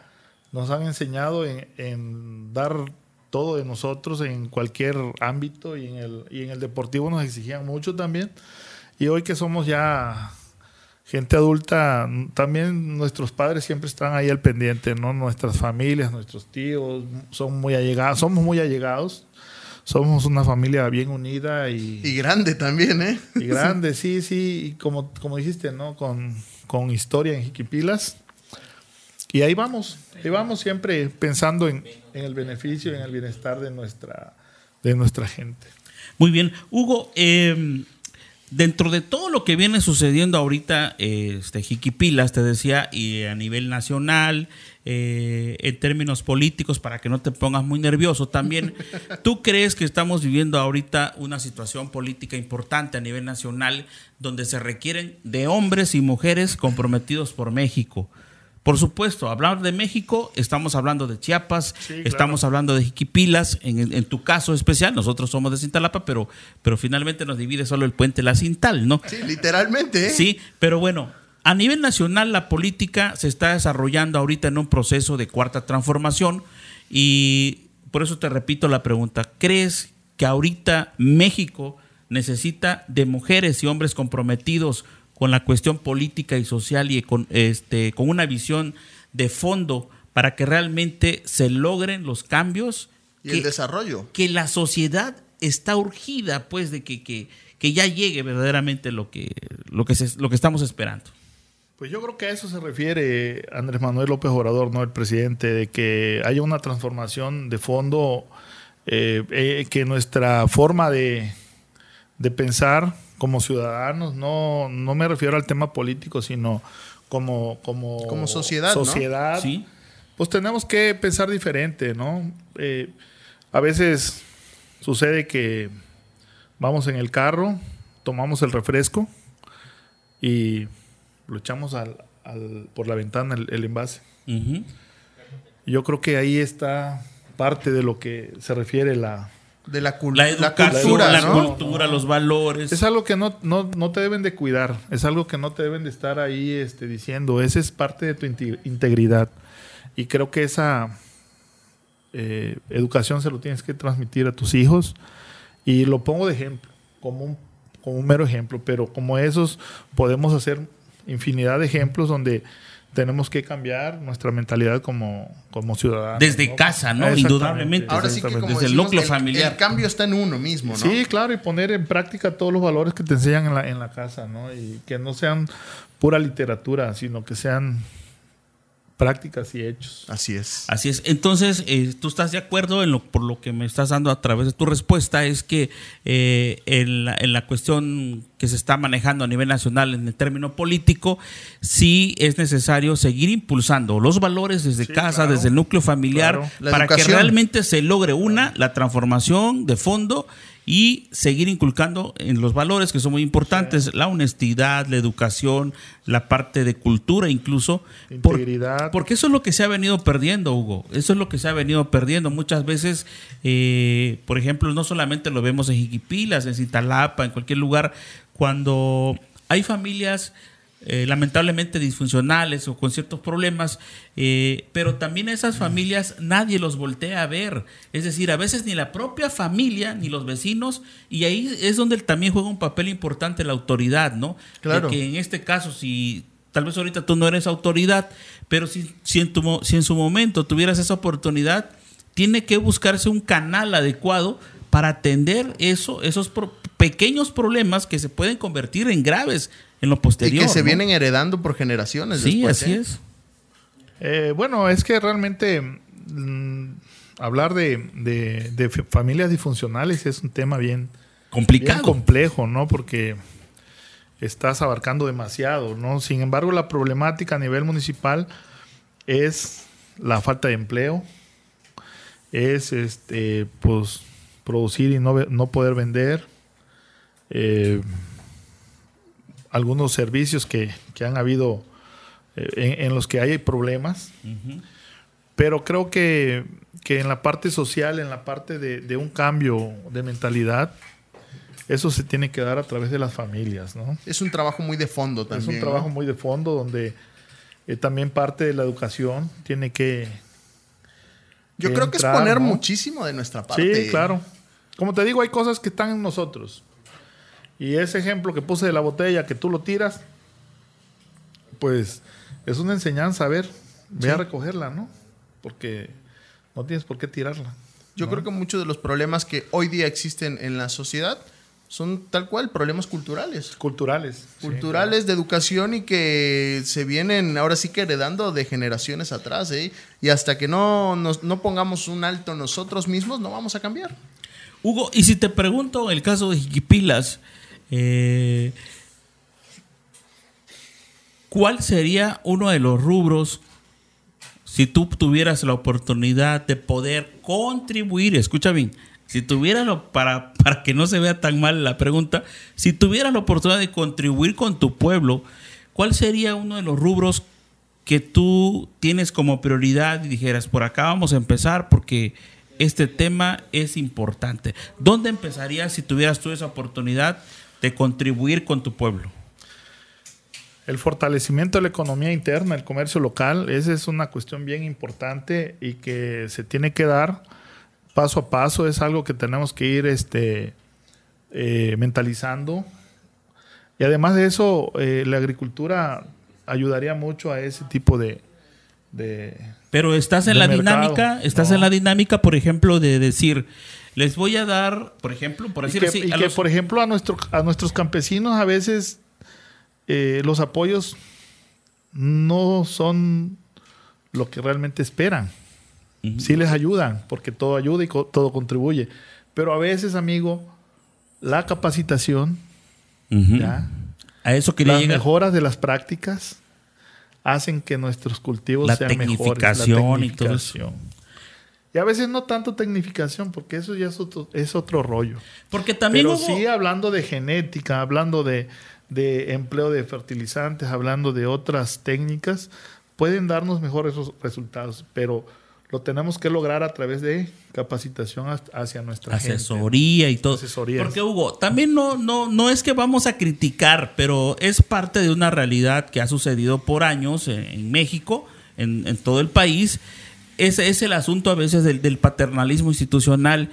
nos han enseñado en, dar todo de nosotros en cualquier ámbito y en, el, y en el deportivo nos exigían mucho también. Y hoy que somos ya gente adulta, también nuestros padres siempre están ahí al pendiente, ¿no? Nuestras familias, nuestros tíos, son muy allegados, somos muy allegados. Somos una familia bien unida y... Y grande también, ¿eh? Y grande, sí, sí. Y como, como dijiste, ¿no? Con, con historia en Jiquipilas. Y ahí vamos, ahí vamos siempre pensando en, en el beneficio, en el bienestar de nuestra, de nuestra gente. Muy bien. Hugo, eh, Dentro de todo lo que viene sucediendo ahorita, este, Jiquipilas, te decía, y a nivel nacional, eh, en términos políticos, para que no te pongas muy nervioso también, ¿tú crees que estamos viviendo ahorita una situación política importante a nivel nacional donde se requieren de hombres y mujeres comprometidos por México? Por supuesto, hablar de México, estamos hablando de Chiapas, estamos hablando de Jiquipilas, en, tu caso especial, nosotros somos de Cintalapa, pero, pero finalmente nos divide solo el puente La Cintal, ¿no? Sí, literalmente. ¿eh? Sí, pero bueno, a nivel nacional la política se está desarrollando ahorita en un proceso de cuarta transformación y por eso te repito la pregunta, ¿crees que ahorita México necesita de mujeres y hombres comprometidos con la cuestión política y social y con, este, con una visión de fondo para que realmente se logren los cambios. Y el desarrollo. Que la sociedad está urgida, pues, de que, que, que ya llegue verdaderamente lo que, lo, que lo que estamos esperando. Pues yo creo que a eso se refiere Andrés Manuel López Obrador, ¿no? El presidente, de que haya una transformación de fondo, eh, eh, que nuestra forma de, de pensar como ciudadanos, no, no me refiero al tema político, sino como, como, como sociedad. Sociedad. ¿Sí? Pues tenemos que pensar diferente, ¿no? Eh, a veces sucede que vamos en el carro, tomamos el refresco y lo echamos al, por la ventana el, envase. Yo creo que ahí está parte de lo que se refiere la, de la, la, cultura, la cultura, los valores. Es algo que no, no, te deben de cuidar, es algo que no te deben de estar ahí este, diciendo, esa es parte de tu integridad. Y creo que esa eh, educación se lo tienes que transmitir a tus hijos. Y lo pongo de ejemplo, como un, como un mero ejemplo, pero como esos podemos hacer infinidad de ejemplos donde tenemos que cambiar nuestra mentalidad como, como ciudadanos. Desde casa, ¿no? Indudablemente. Ahora sí que como desde el núcleo familiar. El cambio está en uno mismo, ¿no? Sí, claro, y poner en práctica todos los valores que te enseñan en la, en la casa, ¿no? Y que no sean pura literatura, sino que sean prácticas y hechos. Así es. Así es. Entonces, eh, tú estás de acuerdo en lo, por lo que me estás dando a través de tu respuesta, es que eh, en, la, cuestión que se está manejando a nivel nacional en el término político, sí es necesario seguir impulsando los valores desde casa, desde el núcleo familiar, para que realmente se logre una, la transformación de fondo y seguir inculcando en los valores que son muy importantes, la honestidad, la educación, la parte de cultura incluso. Integridad. porque eso es lo que se ha venido perdiendo, Hugo. Eso es lo que se ha venido perdiendo. Muchas veces, eh, por ejemplo, no solamente lo vemos en Jiquipilas, en Citalapa, en cualquier lugar, cuando hay familias eh, lamentablemente disfuncionales o con ciertos problemas, eh, pero también esas familias nadie los voltea a ver. Es decir, a veces ni la propia familia ni los vecinos, y ahí es donde también juega un papel importante la autoridad, ¿no? Claro. que en este caso, si tal vez ahorita tú no eres autoridad, pero si, si, en, tu, si en su momento tuvieras esa oportunidad, tiene que buscarse un canal adecuado para atender eso, esos pequeños problemas que se pueden convertir en graves en lo posterior. Y que se vienen heredando por generaciones. Sí, así ¿eh? es. Eh, bueno, es que realmente mm, hablar de, familias disfuncionales es un tema bien complicado, complejo, ¿no? Porque estás abarcando demasiado, ¿no? Sin embargo, la problemática a nivel municipal es la falta de empleo, es este, pues, producir y no, no poder vender. Eh, algunos servicios que, han habido eh, en, los que hay problemas. Pero creo que, que en la parte social, en la parte de, de un cambio de mentalidad, eso se tiene que dar a través de las familias, ¿no? Es un trabajo muy de fondo también. Es un trabajo ¿no? muy de fondo donde eh, también parte de la educación tiene que... Yo que creo que es poner ¿no? muchísimo de nuestra parte. Sí, claro. Como te digo, hay cosas que están en nosotros. Y ese ejemplo que puse de la botella, que tú lo tiras, pues es una enseñanza. A ver, ve a recogerla, ¿no? Porque no tienes por qué tirarla. Yo ¿no? creo que muchos de los problemas que hoy día existen en la sociedad son tal cual problemas culturales. Culturales. sí, culturales de educación y que se vienen ahora sí que heredando de generaciones atrás. ¿eh? Y hasta que no, nos- no pongamos un alto nosotros mismos, no vamos a cambiar. Hugo, y si te pregunto el caso de Jiquipilas, eh, ¿cuál sería uno de los rubros si tú tuvieras la oportunidad de poder contribuir? Escucha bien, si tuvieras para, para que no se vea tan mal la pregunta, si tuvieras la oportunidad de contribuir con tu pueblo, ¿cuál sería uno de los rubros que tú tienes como prioridad y dijeras, por acá vamos a empezar porque este tema es importante? ¿Dónde empezarías si tuvieras tú esa oportunidad de contribuir con tu pueblo? El fortalecimiento de la economía interna, el comercio local, esa es una cuestión bien importante y que se tiene que dar paso a paso. Es algo que tenemos que ir este, eh, mentalizando. Y además de eso, eh, la agricultura ayudaría mucho a ese tipo de... de- Pero estás en de la mercado. dinámica, estás No. en la dinámica, por ejemplo, de decir, les voy a dar, por ejemplo, por y decir que, así, y que, los- por ejemplo, a, nuestro, a nuestros campesinos a veces eh, los apoyos no son lo que realmente esperan. Sí les ayudan, porque todo ayuda y co- todo contribuye. Pero a veces, amigo, la capacitación, a eso quería las llegar. mejoras de las prácticas hacen que nuestros cultivos La sean mejores. tecnificación y todo eso. Y a veces no tanto tecnificación, porque eso ya es otro, es otro rollo. Porque también Pero hubo- sí hablando de genética, hablando de, de empleo de fertilizantes, hablando de otras técnicas, pueden darnos mejores res- resultados, pero lo tenemos que lograr a través de capacitación hacia nuestra gente. asesoría y todo. Asesorías. Porque Hugo, también no, no, no es que vamos a criticar, pero es parte de una realidad que ha sucedido por años en, en México, en, en todo el país. Ese es el asunto a veces del, del paternalismo institucional.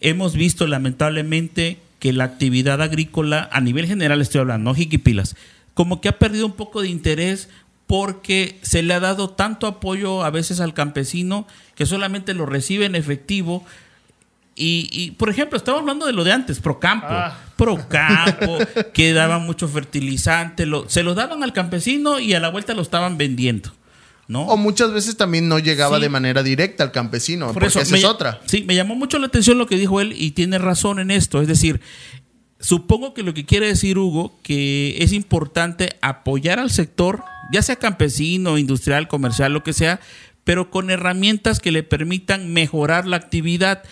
Hemos visto lamentablemente que la actividad agrícola, a nivel general estoy hablando, no jiquipilas, como que ha perdido un poco de interés porque se le ha dado tanto apoyo a veces al campesino que solamente lo recibe en efectivo. Y, y, por ejemplo, estamos hablando de lo de antes, Procampo. Ah. Procampo, que daban mucho fertilizante, lo- se lo daban al campesino y a la vuelta lo estaban vendiendo. ¿No? O muchas veces también no llegaba Sí. de manera directa al campesino, Por porque eso, esa me es otra. Sí, me llamó mucho la atención lo que dijo él y tiene razón en esto. Es decir, supongo que lo que quiere decir Hugo, que es importante apoyar al sector, ya sea campesino, industrial, comercial, lo que sea, pero con herramientas que le permitan mejorar la actividad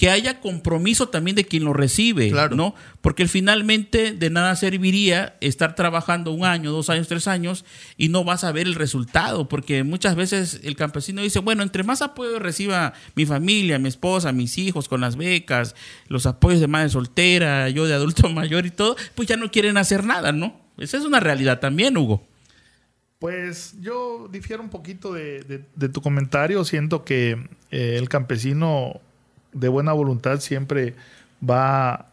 que haya compromiso también de quien lo recibe, Claro. ¿no? Porque finalmente de nada serviría estar trabajando un año, dos años, tres años y no vas a ver el resultado, porque muchas veces el campesino dice, bueno, entre más apoyo reciba mi familia, mi esposa, mis hijos con las becas, los apoyos de madre soltera, yo de adulto mayor y todo, pues ya no quieren hacer nada, ¿no? Esa es una realidad también, Hugo. Pues yo difiero un poquito de, de- de tu comentario. Siento que eh, el campesino de buena voluntad siempre va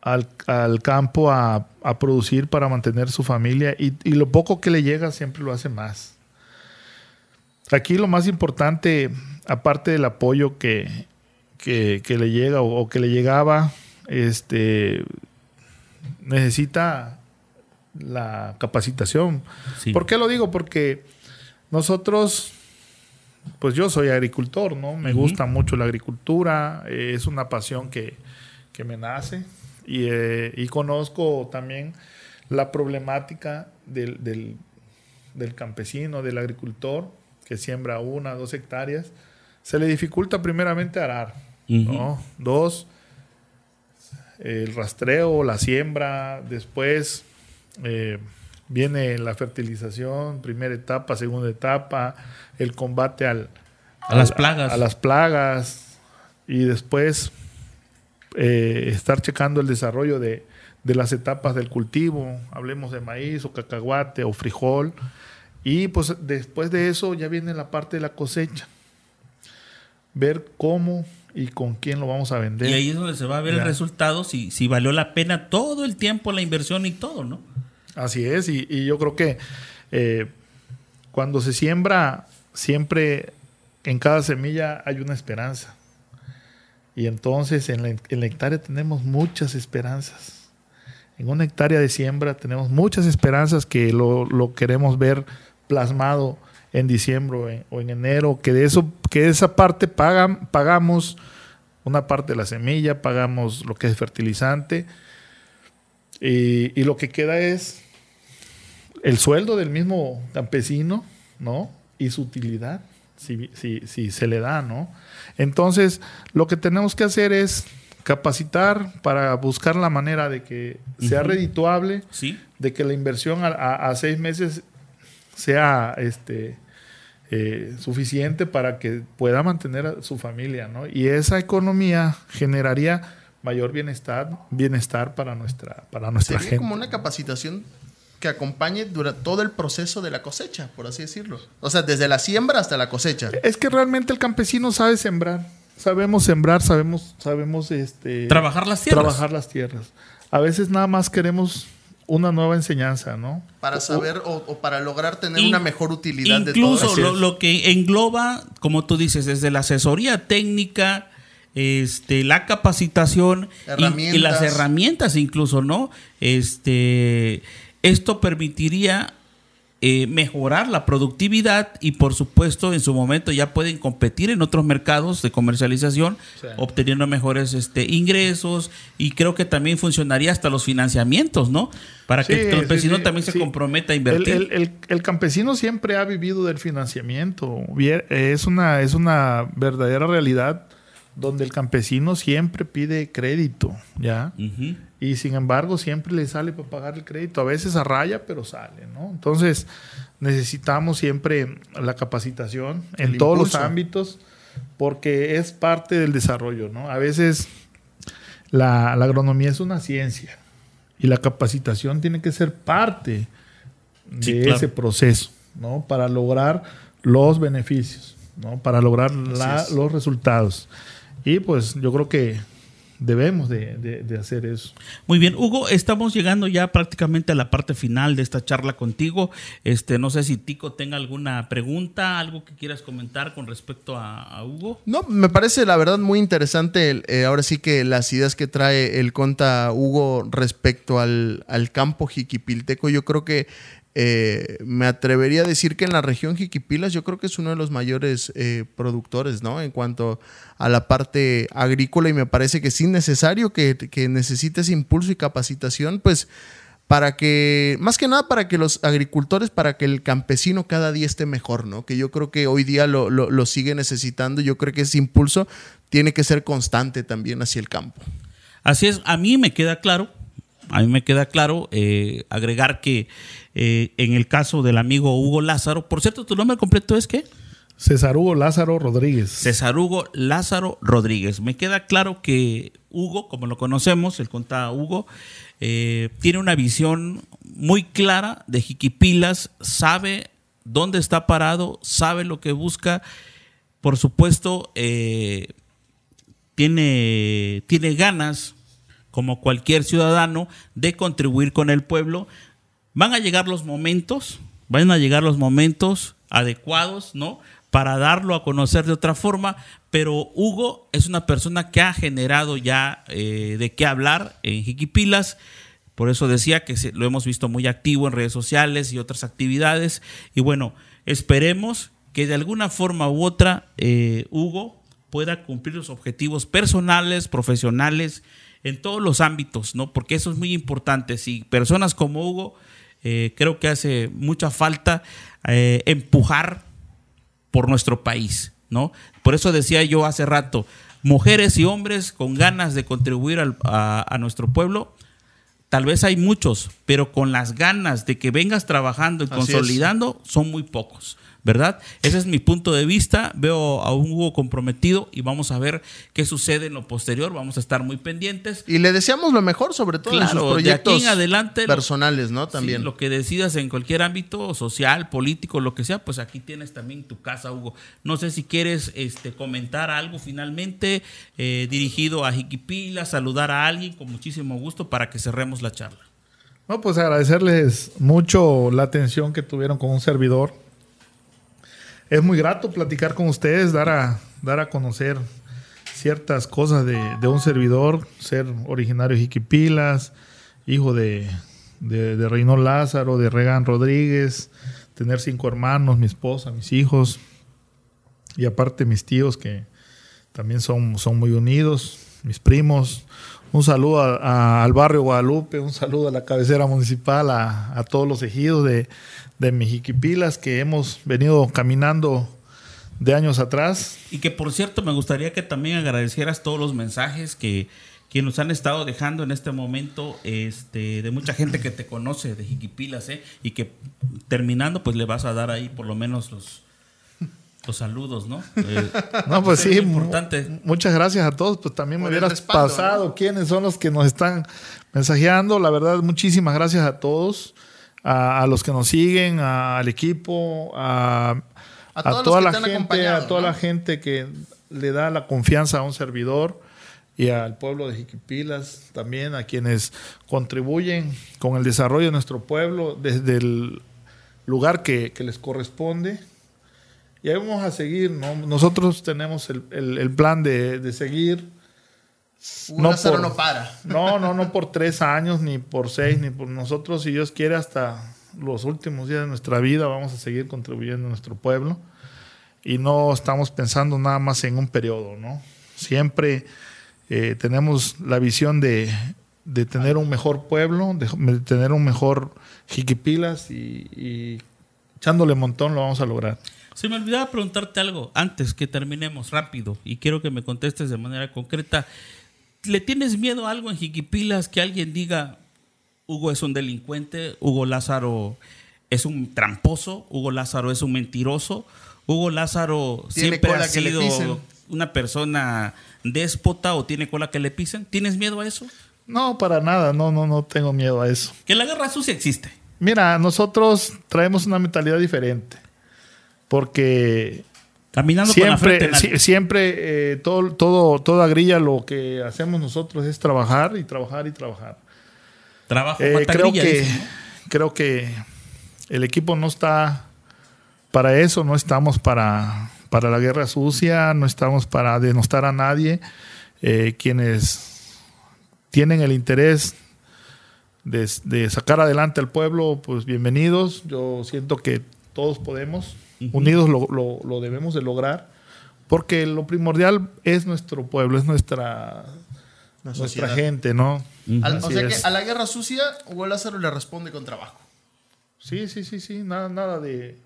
al, al campo a, a producir para mantener su familia y, y lo poco que le llega siempre lo hace más. Aquí lo más importante, aparte del apoyo que, que, que le llega o, o que le llegaba, este, necesita la capacitación. Sí. ¿Por qué lo digo? Porque nosotros, pues yo soy agricultor, ¿no? Me gusta mucho la agricultura, eh, es una pasión que, que me nace y, eh, y conozco también la problemática del, del- del campesino, del agricultor, que siembra una, dos hectáreas. Se le dificulta primeramente arar, ¿no? Dos, el rastreo, la siembra, después eh, viene la fertilización, primera etapa, segunda etapa, el combate al, A las plagas. A, las plagas. Y después eh, estar checando el desarrollo de, de las etapas del cultivo. Hablemos de maíz o cacahuate o frijol. Y pues después de eso ya viene la parte de la cosecha. Ver cómo y con quién lo vamos a vender. Y ahí es donde se va a ver el resultado, si, si valió la pena todo el tiempo, la inversión y todo, ¿no? Así es, y, yo creo que eh, cuando se siembra, siempre en cada semilla hay una esperanza. Y entonces en la, hectárea tenemos muchas esperanzas. En una hectárea de siembra tenemos muchas esperanzas que lo, queremos ver plasmado en diciembre o en, enero, que de eso, que de esa parte pagan, pagamos una parte de la semilla, pagamos lo que es fertilizante, y lo que queda es el sueldo del mismo campesino, ¿no? Y su utilidad, si, si, si se le da, ¿no? Entonces, lo que tenemos que hacer es capacitar para buscar la manera de que sea Ujú. redituable, Sí. de que la inversión a, a- a seis meses sea este, eh, suficiente para que pueda mantener a su familia, ¿no? Y esa economía generaría mayor bienestar, bienestar para nuestra, para nuestra Sería gente. como una capacitación que acompañe durante todo el proceso de la cosecha, por así decirlo. O sea, desde la siembra hasta la cosecha. Es que realmente el campesino sabe sembrar. Sabemos sembrar, sabemos, sabemos este, Trabajar las tierras. trabajar las tierras. A veces nada más queremos una nueva enseñanza, ¿no? Para saber o, o para lograr tener In- una mejor utilidad de todo lo, lo que engloba, como tú dices, desde la asesoría técnica, este, la capacitación y- y, las herramientas incluso, ¿no? Este, esto permitiría eh, mejorar la productividad y por supuesto en su momento ya pueden competir en otros mercados de comercialización Sí. obteniendo mejores este, ingresos y creo que también funcionaría hasta los financiamientos, ¿no? Para que el campesino sí, también se comprometa a invertir. el- el- el campesino siempre ha vivido del financiamiento. Vier- Es una, es una verdadera realidad donde el campesino siempre pide crédito, ¿ya? Y sin embargo, siempre le sale para pagar el crédito. A veces a raya, pero sale, ¿no? Entonces, necesitamos siempre la capacitación en El todos los impulso. ámbitos, porque es parte del desarrollo, ¿no? A veces la, la agronomía es una ciencia y la capacitación tiene que ser parte de Sí, claro. ese proceso, ¿no? Para lograr los beneficios, ¿no? Para lograr la- los resultados. Y pues yo creo que debemos de, de- de hacer eso. Muy bien, Hugo, estamos llegando ya prácticamente a la parte final de esta charla contigo. Este, no sé si Tico tenga alguna pregunta, algo que quieras comentar con respecto a, a Hugo. No, me parece la verdad muy interesante eh, ahora sí que las ideas que trae el conta Hugo respecto al, al campo jiquipilteco. Yo creo que eh, me atrevería a decir que en la región Jiquipilas yo creo que es uno de los mayores eh, productores, ¿no? En cuanto a la parte agrícola y me parece que es innecesario que, que necesites impulso y capacitación, pues para que, más que nada para que los agricultores, para que el campesino cada día esté mejor, ¿no? Que yo creo que hoy día lo, lo, lo sigue necesitando. Yo creo que ese impulso tiene que ser constante también hacia el campo. Así es, a mí me queda claro, a mí me queda claro eh, agregar que eh, en el caso del amigo Hugo Lázaro, por cierto, ¿tu nombre completo es qué? César Hugo Lázaro Rodríguez. César Hugo Lázaro Rodríguez. Me queda claro que Hugo, como lo conocemos, el conta Hugo, eh, tiene una visión muy clara de Jiquipilas, sabe dónde está parado, sabe lo que busca. Por supuesto, eh, tiene, tiene ganas, como cualquier ciudadano, de contribuir con el pueblo. Van a llegar los momentos, van a llegar los momentos adecuados, ¿no? Para darlo a conocer de otra forma, pero Hugo es una persona que ha generado ya eh, de qué hablar en Jiquipilas. Por eso decía que lo hemos visto muy activo en redes sociales y otras actividades. Y bueno, esperemos que de alguna forma u otra eh, Hugo pueda cumplir los objetivos personales, profesionales, en todos los ámbitos, ¿no? Porque eso es muy importante. Si personas como Hugo, eh, creo que hace mucha falta eh, empujar por nuestro país, ¿no? Por eso decía yo hace rato, mujeres y hombres con ganas de contribuir al- a, a nuestro pueblo, tal vez hay muchos, pero con las ganas de que vengas trabajando y Así es. consolidando, son muy pocos. ¿Verdad? Ese es mi punto de vista. Veo a un Hugo comprometido y vamos a ver qué sucede en lo posterior. Vamos a estar muy pendientes. Y le deseamos lo mejor, sobre todo en sus Claro, de proyectos aquí en adelante personales, ¿no? Sí, También. lo que decidas en cualquier ámbito social, político, lo que sea, pues aquí tienes también tu casa, Hugo. No sé si quieres este, comentar algo finalmente eh, dirigido a Jiquipila, saludar a alguien con muchísimo gusto para que cerremos la charla. No, pues agradecerles mucho la atención que tuvieron con un servidor. Es muy grato platicar con ustedes, dar a, dar a conocer ciertas cosas de, un servidor, ser originario de Jiquipilas, hijo de, Reynold Lázaro, de Regan Rodríguez, tener cinco hermanos, mi esposa, mis hijos, y aparte mis tíos que también son, son muy unidos, mis primos. Un saludo al barrio Guadalupe, un saludo a la cabecera municipal, a todos los ejidos de, de Mexiquipilas que hemos venido caminando de años atrás. Y que por cierto, me gustaría que también agradecieras todos los mensajes que, que nos han estado dejando en este momento este, de mucha gente que te conoce de Jiquipilas, ¿eh? y que terminando, pues le vas a dar ahí por lo menos los, los saludos, ¿no? Eh, No, pues es sí, importante. muchas gracias a todos. Pues también me Por hubieras respaldo, pasado quiénes son los que nos están mensajeando. La verdad, muchísimas gracias a todos, a, a los que nos siguen, a- al equipo, a, A toda la gente, a toda ¿no? la gente que le da la confianza a un servidor y al pueblo de Jiquipilas también, a quienes contribuyen con el desarrollo de nuestro pueblo desde el lugar que, que les corresponde. Y ahí vamos a seguir, ¿no? Nosotros tenemos el, el- el plan de, de seguir. Un no por- no para. No, no, no por tres años, ni por seis, ni por nosotros, si Dios quiere, hasta los últimos días de nuestra vida vamos a seguir contribuyendo a nuestro pueblo. Y no estamos pensando nada más en un periodo, ¿no? Siempre eh, tenemos la visión de, de tener un mejor pueblo, de, de tener un mejor Jiquipilas y, y echándole montón lo vamos a lograr. Se me olvidaba preguntarte algo antes que terminemos rápido y quiero que me contestes de manera concreta. ¿Le tienes miedo a algo en Jiquipilas que alguien diga Hugo es un delincuente, Hugo Lázaro es un tramposo, Hugo Lázaro es un mentiroso, Hugo Lázaro Tiene siempre ha sido una persona déspota o tiene cola que le pisen? ¿Tienes miedo a eso? No, para nada, no, no, no tengo miedo a eso. Que la guerra sucia existe. Mira, nosotros traemos una mentalidad diferente. Porque Caminando con la frente siempre, en alto. si- siempre eh, todo, todo, toda grilla lo que hacemos nosotros es trabajar y trabajar y trabajar. Trabajo Eh, creo, grilla, que, creo que el equipo no está para eso, no estamos para, para la guerra sucia, no estamos para denostar a nadie. Eh, quienes tienen el interés de, de sacar adelante al pueblo, pues bienvenidos. Yo siento que todos podemos, unidos lo, lo- lo debemos de lograr, porque lo primordial es nuestro pueblo, es nuestra, nuestra gente, ¿no? Al- o sea es. que a la guerra sucia, Hugo Lázaro le responde con trabajo. Sí, sí, sí, sí, nada, nada de,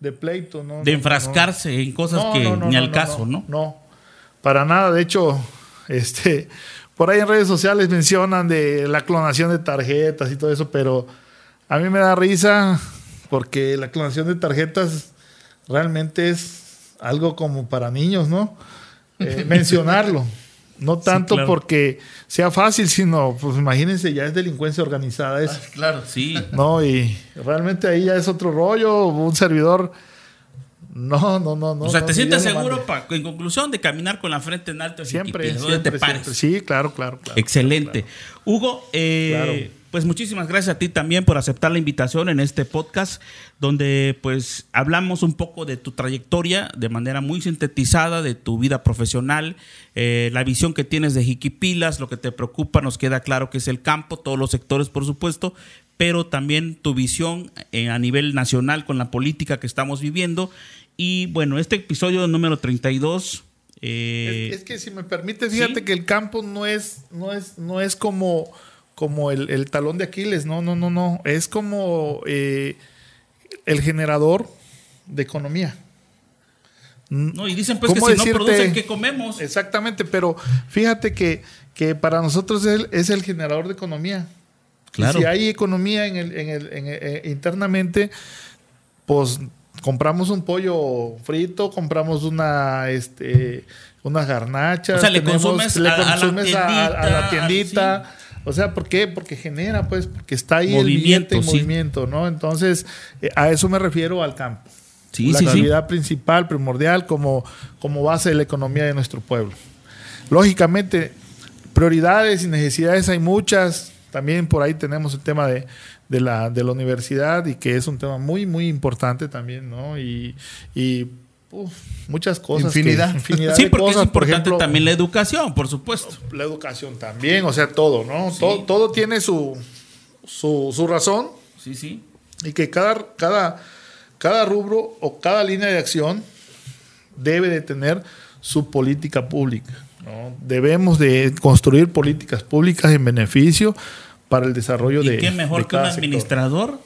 de pleito, ¿no? De no, enfrascarse en cosas no. que No, no, ni no, al no, caso, ¿no? No, para nada. De hecho, este, por ahí en redes sociales mencionan de la clonación de tarjetas y todo eso, pero a mí me da risa porque la clonación de tarjetas realmente es algo como para niños, ¿no? Eh, mencionarlo. No tanto claro. porque sea fácil, sino, pues imagínense, ya es delincuencia organizada eso. Claro. Sí. No, y realmente ahí ya es otro rollo. Un servidor. No, no, no, no. o sea, no, ¿te sientes seguro, en conclusión, de caminar con la frente en alto Siempre, siempre, te pares? siempre. Sí, claro, claro, claro. Excelente. Hugo, eh, Claro. Pues muchísimas gracias a ti también por aceptar la invitación en este podcast, donde pues hablamos un poco de tu trayectoria de manera muy sintetizada, de tu vida profesional, eh, la visión que tienes de Jiquipilas, lo que te preocupa, nos queda claro que es el campo, todos los sectores, por supuesto, pero también tu visión eh, a nivel nacional con la política que estamos viviendo. Y bueno, este episodio número 32... eh, Es, es que si me permite, fíjate ¿sí? que el campo no es, no es, no es como, como el, el talón de Aquiles. No, no, no, no. Es como eh, el generador de economía. no, y dicen pues que ¿Cómo si no decirte? producen, ¿qué comemos? Exactamente, pero fíjate que, que para nosotros es el, es el generador de economía. Y Claro. si hay economía en el, en el- en el- eh, internamente, pues compramos un pollo frito, compramos una, este, unas garnachas. O sea, le consumes a- a la consumes a, a la tiendita, tiendita. O sea, ¿por qué? Porque genera, pues, porque está ahí Movimiento, el billete en sí. movimiento, ¿no? Entonces, eh, a eso me refiero al campo. Sí, la sí. actividad principal, primordial, como, como base de la economía de nuestro pueblo. Lógicamente, prioridades y necesidades hay muchas. También por ahí tenemos el tema de, de la, de la universidad y que es un tema muy, muy importante también, ¿no? Y, y uf, muchas cosas. que- Infinidad. infinidad Sí, de porque cosas. es Por importante ejemplo, también la educación, por supuesto. la educación también, o sea, todo, ¿no? Todo, todo tiene su, su, su razón Sí, sí. y que cada, cada, cada rubro o cada línea de acción debe de tener su política pública. ¿no? Debemos de construir políticas públicas en beneficio para el desarrollo ¿Y de qué mejor de que un sector. administrador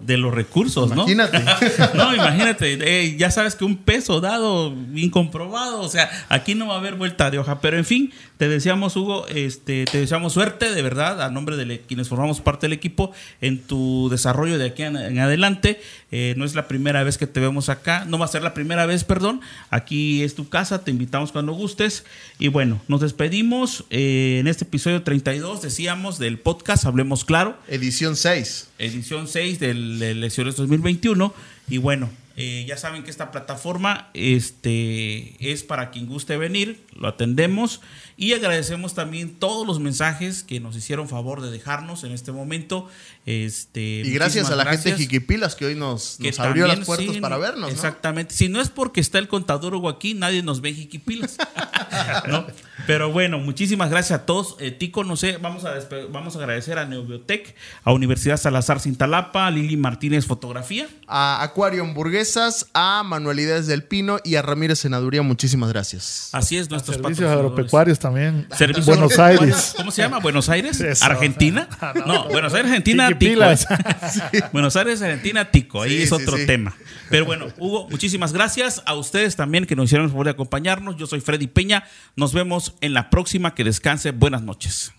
de los recursos, ¿no? Imagínate. No, imagínate, eh, ya sabes que un peso dado, incomprobado, o sea, aquí no va a haber vuelta de hoja, pero en fin, te deseamos, Hugo, este, te deseamos suerte, de verdad, a nombre de quienes formamos parte del equipo, en tu desarrollo de aquí en, en adelante. Eh, no es la primera vez que te vemos acá, no va a ser la primera vez, perdón. Aquí es tu casa, te invitamos cuando gustes. Y bueno, nos despedimos eh, en este episodio 32, decíamos, del podcast Hablemos Claro Edición 6. Edición 6 del de Elecciones 2021. Y bueno, eh, ya saben que esta plataforma este, es para quien guste venir, lo atendemos y agradecemos también todos los mensajes que nos hicieron favor de dejarnos en este momento. Este, Y gracias a la gente de Jiquipilas que hoy nos, que nos abrió las puertas sí, para vernos. ¿no? Exactamente. Si no es porque está el contador Hugo aquí, nadie nos ve en Jiquipilas. ¿no? Pero bueno, muchísimas gracias a todos. Eh, Tico, no sé, vamos a, vamos a agradecer a Neobiotec, a Universidad Salazar Cintalapa, a Lili Martínez Fotografía. A Acuario Hamburguesas, a Manualidades del Pino y a Ramírez Senaduría, muchísimas gracias. Así es, nuestros Servicios patrocinadores. agropecuarios también. Servicios Buenos. Aires. ¿Cómo se llama? ¿Buenos Aires? Eso. ¿Argentina? No, Buenos Aires, Argentina, Tico. ¿eh? Buenos Aires, Argentina, Tico. Ahí Sí, es otro sí. tema. Pero bueno, Hugo, muchísimas gracias. A ustedes también que nos hicieron el favor de acompañarnos. Yo soy Freddy Peña. Nos vemos en la próxima. Que descanse. Buenas noches.